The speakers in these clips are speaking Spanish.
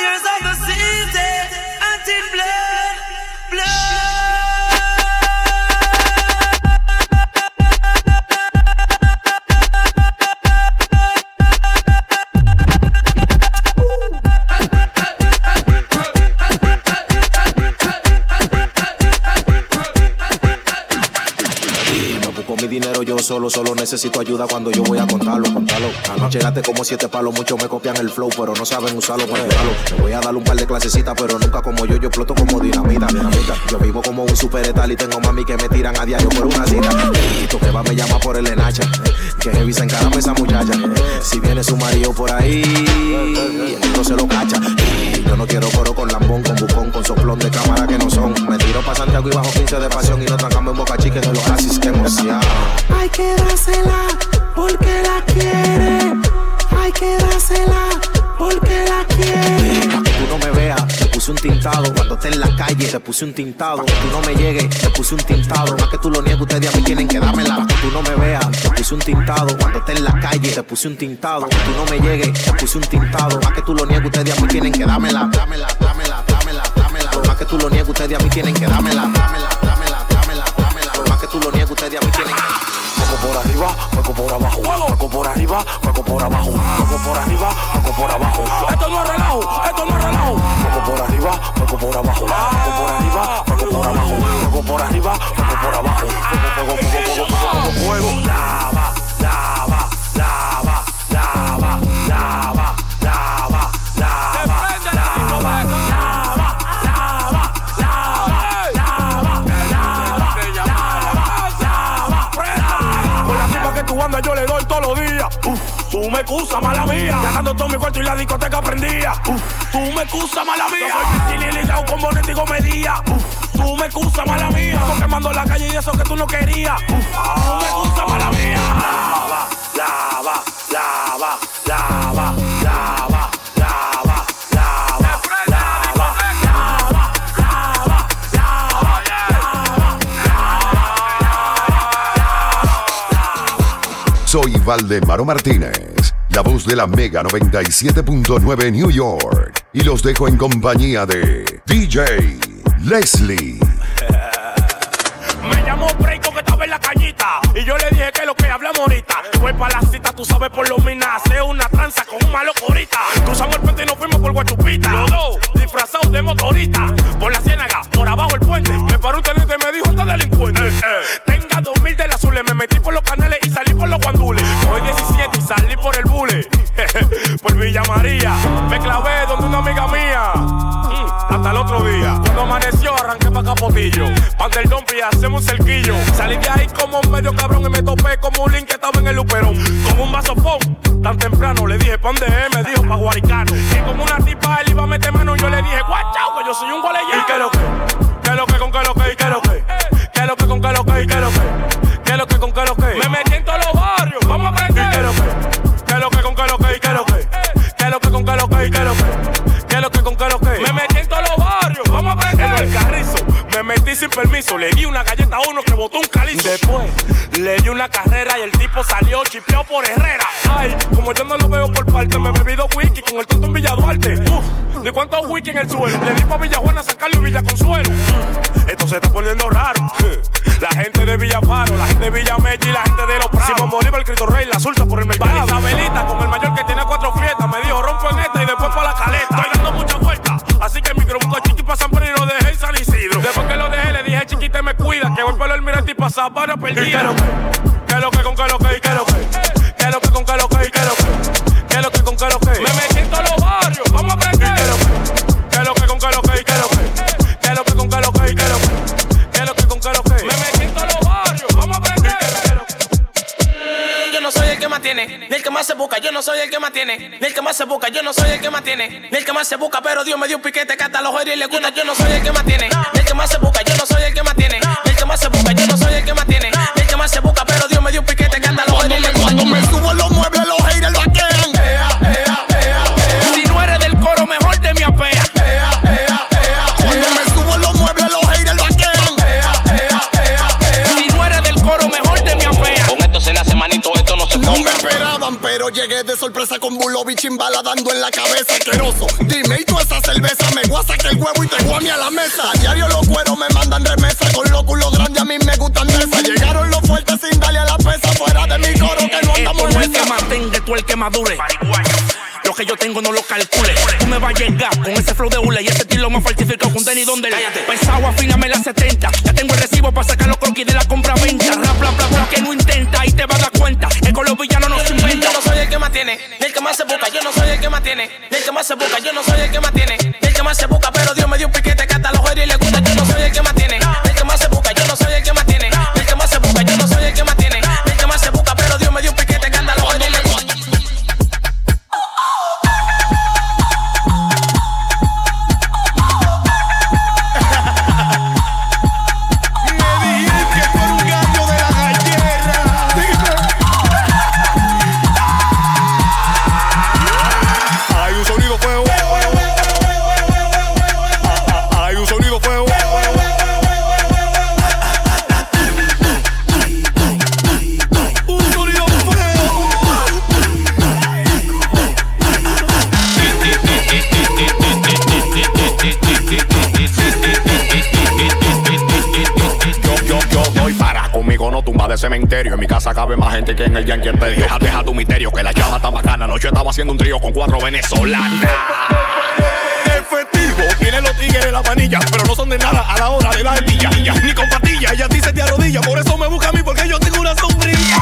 solo, solo necesito ayuda cuando yo voy a contarlo, contarlo. Anoche gaste como siete palos, muchos me copian el flow, pero no saben usarlo para. Me voy a dar un par de clasecitas, pero nunca como yo, yo exploto como dinamita, dinamita. Yo vivo como un super y tengo mami que me tiran a diario por una cita. Y tú que va me llama por el enacha, que heavy se encarame esa muchacha. Si viene su marido por ahí, se lo cacha. Yo no quiero coro con lambón, con bucón, con soplón de cámara que no son. Me tiro pa' Santiago y bajo 15 de pasión y no trancamos en boca chica de los asis que emoción que dársela porque la quiere. Hay que dársela porque la quiere. Pa' que tú no me veas, te puse un tintado. Cuando esté en la calle, te puse un tintado. Que tú no me llegues, te puse un tintado. Más que tú lo niegues, ustedes a mí tienen que dármela. Pa' que tú no me veas, te puse un tintado. Cuando esté en la calle, te puse un tintado. Que tú no me llegues, te puse un tintado. Más que tú lo niegues, ustedes a mí tienen que dármela. Dámela, dámela, dámela, dámela. Más que tú lo niegues, ustedes a mí tienen que dármela. Dámela, dámela, dámela, dámela. Más que tú lo niegues, ustedes a mí tienen que por arriba, fuego por abajo. Fuego por arriba, fuego por abajo. Fuego por arriba, por abajo. Por arriba, por abajo. Fuego por arriba, me excusa, mala mía. Ganando todo mi cuarto y la discoteca prendía. Uf, tú me excusa, mala mía. Yo soy ligado con Bonetti y comedia. Uf, tú me excusa, mala mía. Estoy quemando la calle y eso que tú no querías. Uf, tú me excusa, mala mía. Lava, lava, Soy Valdemaro Martínez, la voz de la Mega 97.9 New York. Y los dejo en compañía de DJ Leslie. Me llamo Breiko que estaba en la cañita. Y yo le dije que lo que hablamos ahorita. Fue para la cita, tú sabes por lo el suelo? Le di pa' Villajuana, San Carlos y Villa Consuelo. Esto se está poniendo raro. La gente de Villa Paro, la gente de Villa Mechi y la gente de los Prados. Simón Bolívar, el Cristo Rey, la Sulta por el mercado. Isabelita, con el mayor que tiene cuatro fiestas, me dijo rompo en esta y después para la caleta. Estoy dando mucha vuelta, así que el micro busco chiqui para San Pedro y lo dejé en San Isidro. Después que lo dejé, le dije chiquita me cuida, que voy por el mirante y pasar para perder. Ni el que más se busca, yo no soy el que más tiene, ni el que más se busca, pero Dios me dio un piquete que hasta los y le yo no soy el que más tiene, sorpresa con bulo chimbala dando en la cabeza. Asqueroso, dime y tú esa cerveza. Me voy a sacar el huevo y te guame a la mesa. A diario los cueros me mandan remesa. Con los culos grandes a mí me gustan de esa. Llegaron los fuertes sin darle a la pesa. Fuera de mi coro que no andamos Tú el que mantenga, tú el que madure. Lo que yo tengo no lo calcule. Tú me vas a llegar con ese flow de hule y ese estilo más falsificado con Denny donde Pensado, afíname la 70. Tiene, ni el que más se busca. Yo no soy el que más tiene, ni el que más se busca. Yo no soy el que más tiene, ni el que más se busca. Pero cementerio. En mi casa cabe más gente que en el Yankee Imperio. Deja, deja tu misterio que la llama está bacana. Anoche estaba haciendo un trío con cuatro venezolanas. efectivo. Tiene los tigres en la manilla, pero no son de nada a la hora de la ardilla. Ni con patilla, ella dice te arrodilla. Por eso me busca a mí, porque yo tengo una sombrilla.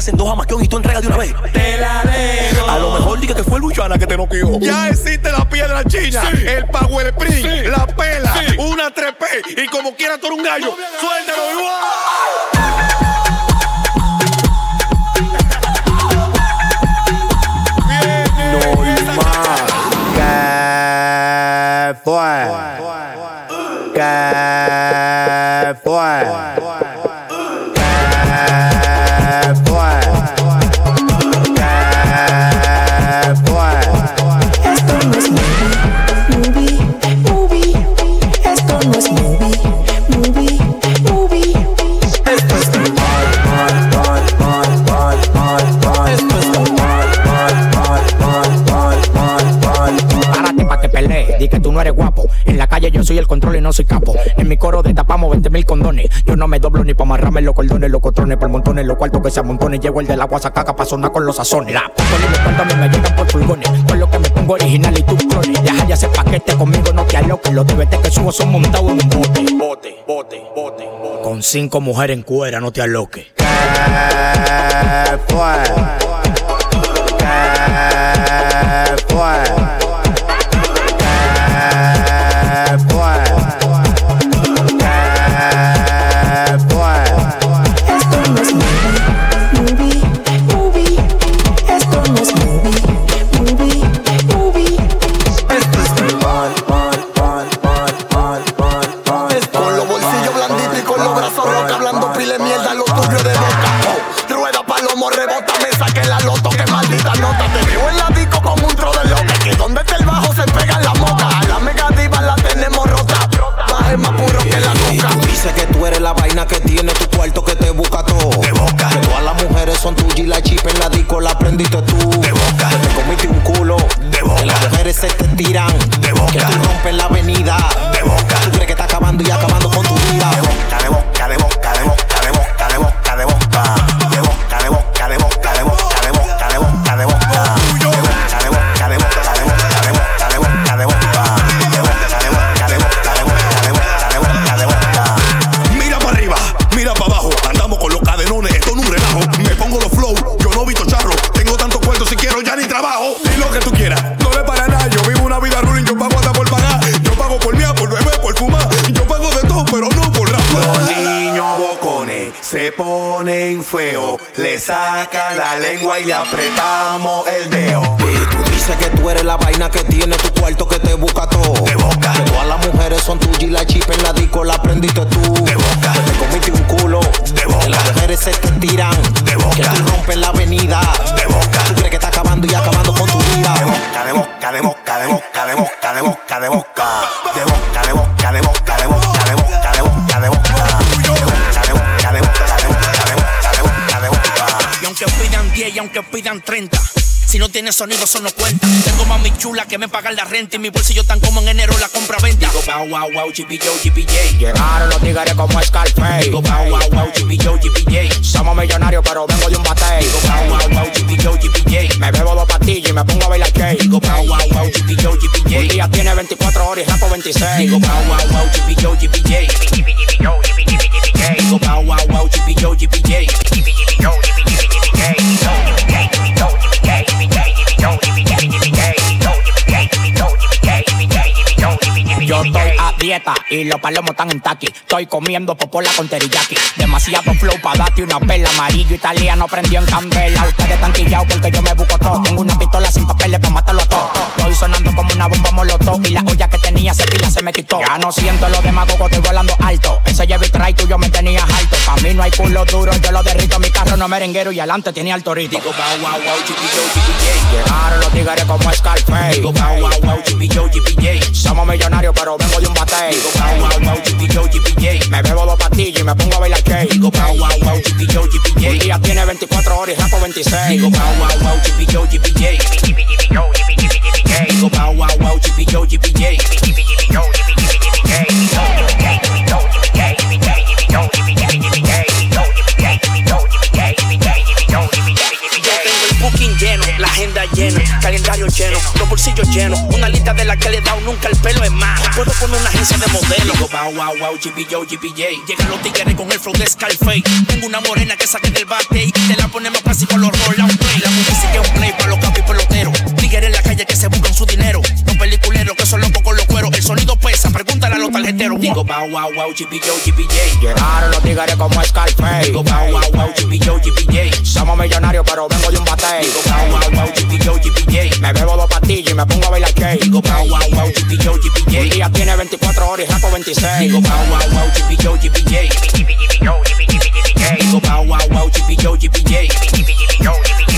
Hacen dos amaquión y tú entregas de una vez. Te la dejo. A lo mejor diga que fue el Luchana que te noqueó. Ya existe la piedra china, el Power Spring, la pela, una 3P y como quiera tú eres un gallo, suéltalo igual. ¿Qué fue? En mi coro destapamos 20 mil condones. Yo no me doblo ni pa' amarrarme los cordones, los cotrones, por montones, los cuartos que se amontonen. Llego el del agua sacaca pa' sonar con los sazones. La poli los cuartos a mí me llegan por furgones. Con lo que me pongo original y tú clones. Deja ya ese paquete conmigo, no te aloques. Los DVT que subo son montados en un bote. Bote, bote, bote, bote. Con cinco mujeres en cuera, no te aloques. ¿Qué fue? En la disco la aprendiste tú. De boca. Que te comiste un culo. De boca. Que las mujeres se te tiran. De boca. Que tú rompes la avenida. De boca. Se ponen feos. Le sacan la lengua y le apretamos el dedo. Y tú dices que tú eres la vaina que tiene tu cuarto que te busca todo. De boca. Que todas las mujeres son tuyas y la chip en la disco la aprendiste tú. De boca. Que te comiste un culo. De boca. Que las mujeres se te tiran. De boca. Que tú rompes la avenida. De boca. Tú crees que está acabando y acabando con tu vida. De boca, de boca, de boca, de boca, de boca, de boca. De boca, de boca, de boca, de boca, de boca, de boca, de boca, de boca. 10 y aunque pidan 30. Si no tiene sonido, eso no cuenta. Tengo mami chula que me pagan la renta y mi bolsillo tan como en enero la compra-venta. Digo, wow, wow, wow, GPJ, GPJ. Llegaron los tigres como Scarface. Digo, wow, wow, wow, GPJ, GPJ. Somos millonarios, pero vengo de un batey. Digo, wow, wow, wow, GPJ, GPJ. Me bebo dos pastillas y me pongo a bailar cake. Digo, wow, wow, wow, GPJ, Un GPJ. día tiene 24 horas y rapo 26. Digo, wow, wow, wow, GPJ, GPJ. Digo, wow, wow, wow, GPJ, GPJ. Estoy a dieta y los palomos están en taqui. Estoy comiendo popola con teriyaki. Demasiado flow para darte una pela. Amarillo italiano prendió en candela. Ustedes están quillados porque yo me busco todo. Tengo una pistola sin papeles para matarlo a todos. Estoy sonando como una bomba molotov. Y la olla que tenía pila se me quitó. Ya no siento los demagogos, estoy volando alto. Ese Chevy Tray tuyo me tenía alto. Pa' mí no hay culo duro, yo lo derrito. Mi carro no merenguero y adelante tiene alto ritmo. Digo, wow, wow, wow. Llegaron los tigres como Scarface. Digo, wow, wow, wow, GPJ, GPJ. Somos millonarios, pero vengo de un. Digo, wow, wow, wow, GPJ, GPJ. Me bebo dos pastillas y me pongo a bailar cake. Digo, wow, wow, wow, GPJ, Un GPJ. día tiene 24 horas y rapo 26. Digo, wow, wow, wow, GPJ, GPJ. Digo, wow, wow, wow, GPJ, GPJ. El booking lleno, la agenda llena, calendario lleno, los bolsillos llenos, una lista de la que le he dado nunca el pelo es más. Puedo poner una agencia de modelos. Digo, wow, wow, wow, GPJ, GPJ. Llegan los tigres con el flow de Scarface. Tengo una morena que saqué del bate y te la ponemos casi con los roll out. La música es un play para los capis peloteros. Tigres en la calle que se buscan su dinero. Los peliculeros que son locos con los pesa, pregúntale a los tarjeteros. Digo, wow, wow, wow, GPJ, GPJ. Llegaron los tigres como Scarface. Digo, wow, wow, wow, GPJ, GPJ. Somos millonarios, pero vengo de un batey. Digo, wow, wow, wow, GPJ, GPJ. Me bebo dos pastillas y me pongo a bailar cake. Digo, wow, wow, wow, GPJ, Un GPJ. día tiene 24 horas y rapo 26. Digo, wow, wow, wow, GPJ, GPJ. Digo, wow, wow, wow, GPJ, GPJ.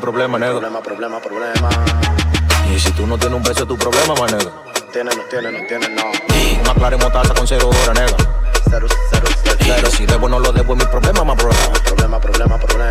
Problema, negro. Problema, problema, problema. Y si tú no tienes un beso es tu problema, man, negro. Tiene, no tiene, no tiene, no. Y una clara motaza con cero horas, negro. Cero, cero, cero, cero. Y si debo no lo debo es mi problema, más problema. Problema, problema, problema.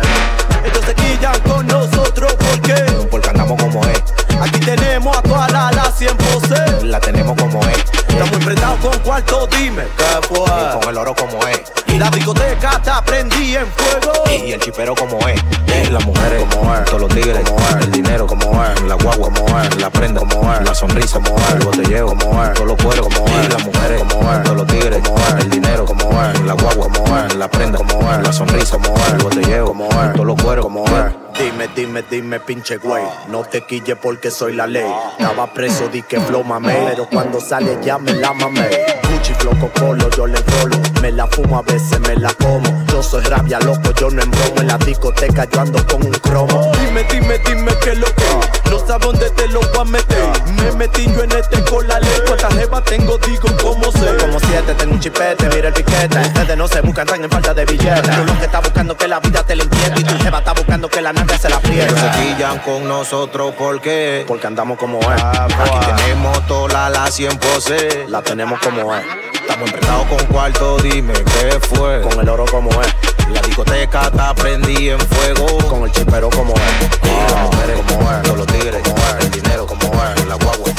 Ellos se quillan con nosotros porque Porque andamos como es, aquí tenemos a toda la la 100%. la tenemos como es. Estamos enfrentados con cuarto, dime qué Y fue. con el oro como es. Y la discoteca está prendida en fuego. Y el chipero como es. Y las mujeres como es. Todos los tigres como es. El dinero como es. La guagua como es. La prenda como es. La sonrisa como es. El botelleo como es. Todos los cueros como es. Y las mujeres como es. Todos los tigres como es. El dinero como es. La guagua como es. La prenda como es. La sonrisa como es. El botelleo como es. Todos los cueros como es. Dime, dime, dime, pinche güey. No te quille porque soy la ley. Estaba preso, di que flow mamé. Pero cuando sale ya me la mamé. Gucci, flow, colo, yo le rolo. Me la fumo, a veces me la como. Yo soy rabia, loco, yo no embromo. En la discoteca yo ando con un cromo. Dime, dime, dime qué lo que. No sabes dónde te lo voy a meter. Me metí yo en este con la ley. Cuántas jeva tengo, digo cómo sé. Como siete, tengo un chipete, mira el piquete. Ustedes no se buscan, están falta de billetes. Tú lo que estás buscando que la vida te la inquiete. Y tu jeva está buscando que la nave se la Ellos se quillan con nosotros porque Porque andamos como es. aquí tenemos toda la 100 pose. La tenemos como es. Estamos emprestados con cuarto, dime qué fue. Con el oro como es. La discoteca está prendida en fuego. Con el chipero como es. Y las mujeres como es, todos los tigres como es, el dinero como es, la guagua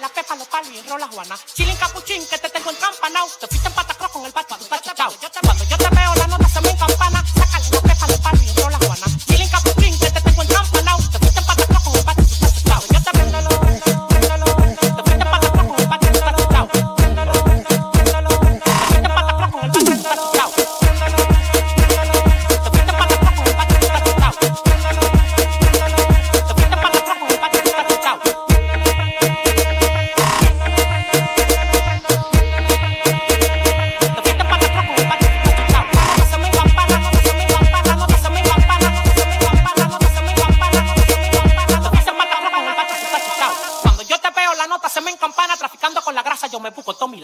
la pepa, los palos y rola juana. Chilin capuchín, que te tengo encampanao. Te fuiste en patacross con el bacho, tu tacho, chao. Cuando yo te veo, la nota se me campana.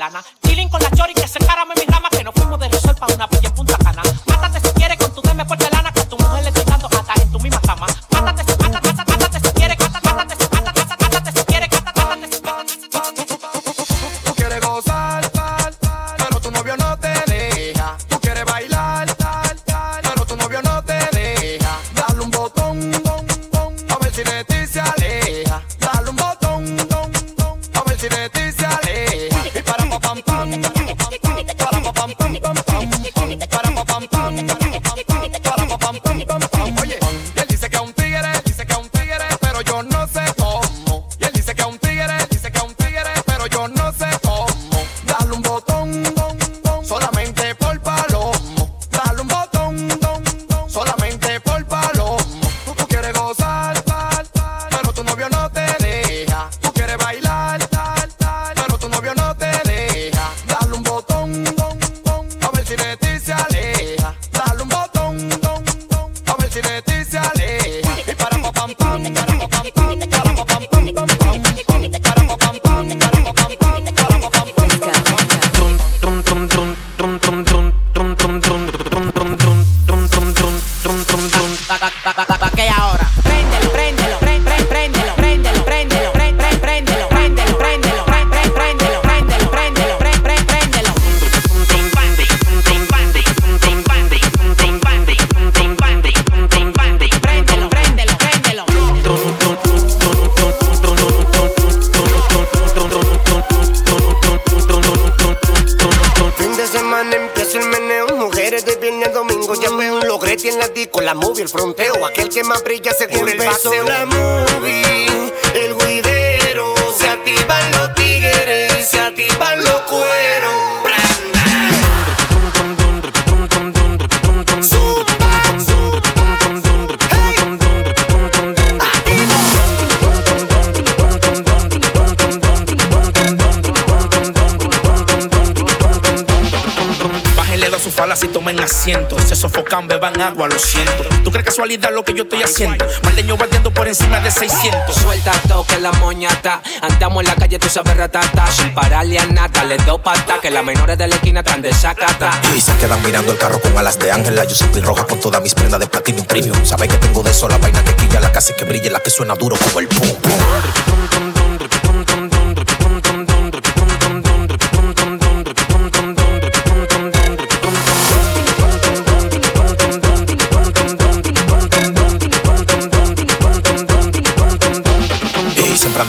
lana. Chilling con la chori que se encara me para pa pam pam. Asiento. Se sofocan, beban agua, lo siento. ¿Tú crees casualidad lo que yo estoy haciendo? Maldeño batiendo por encima de 600. Suelta toque la moñata. Andamos en la calle, tú sabes ratata. Sin pararle a nata, le doy pata. Que las menores de la esquina están de sacata. Y se quedan mirando el carro con alas de ángel. La Giuseppe roja con todas mis prendas de platino premium. Sabe que tengo de eso la vaina que quilla, la hace que brille, la que suena duro como el pum pum.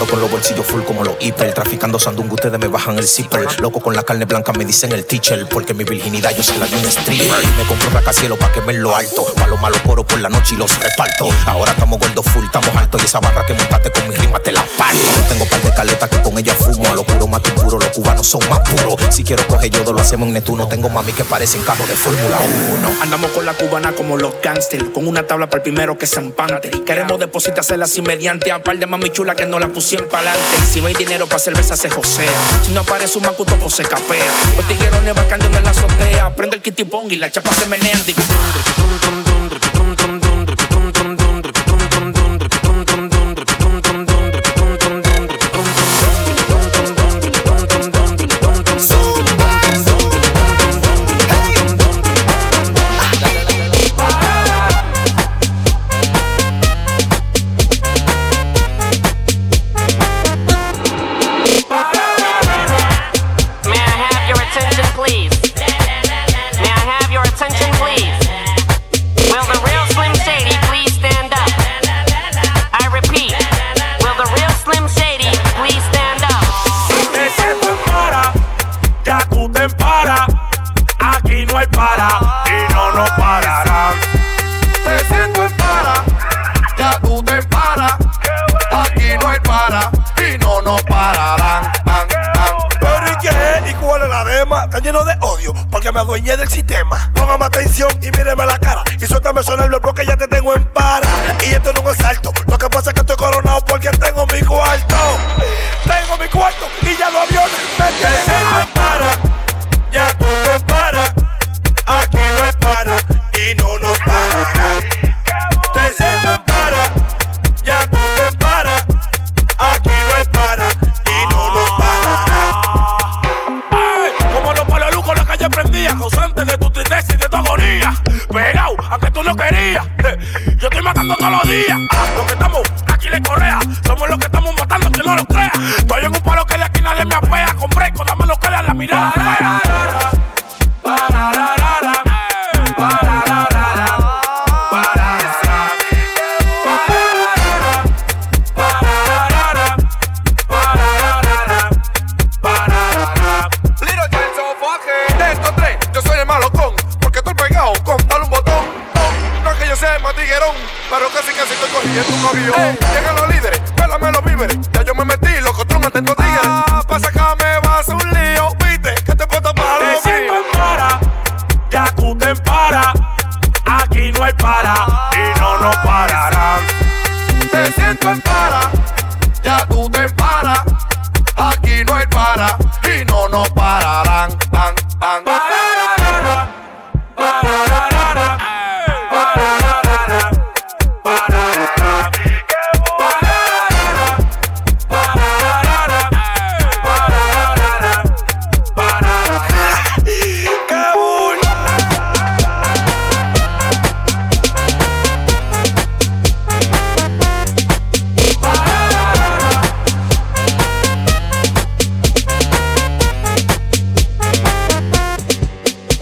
Sembrando con los bolsillos full como los hiper. Traficando sandungo, ustedes me bajan el zipper. Loco con la carne blanca me dicen el teacher. Porque mi virginidad yo se la di un stripper. Me compro un rascacielos pa' que me lo alto. Pa' los malos coros por la noche y los reparto. Ahora estamos gordos full, estamos altos. Y esa barra que montaste con mi rima te la parto. No tengo par de caletas que con ella fumo. A lo puro más que puro, los cubanos son más puros. Si quiero coger yodo, lo hacemos en Netuno. Tengo mami que parecen carros de Fórmula 1. Andamos con la cubana como los gangsters, con una tabla para el primero que se empante. Queremos depositársela así mediante a par de mami chula que no la pusieron pa'lante. Si no hay dinero para cerveza se josea. Si no aparece un macuto pues se capea. Los tiguerones bacando en la azotea. Prende el kitty y la chapa se menea. Digo, tengo en para. Y esto no es para y no nos.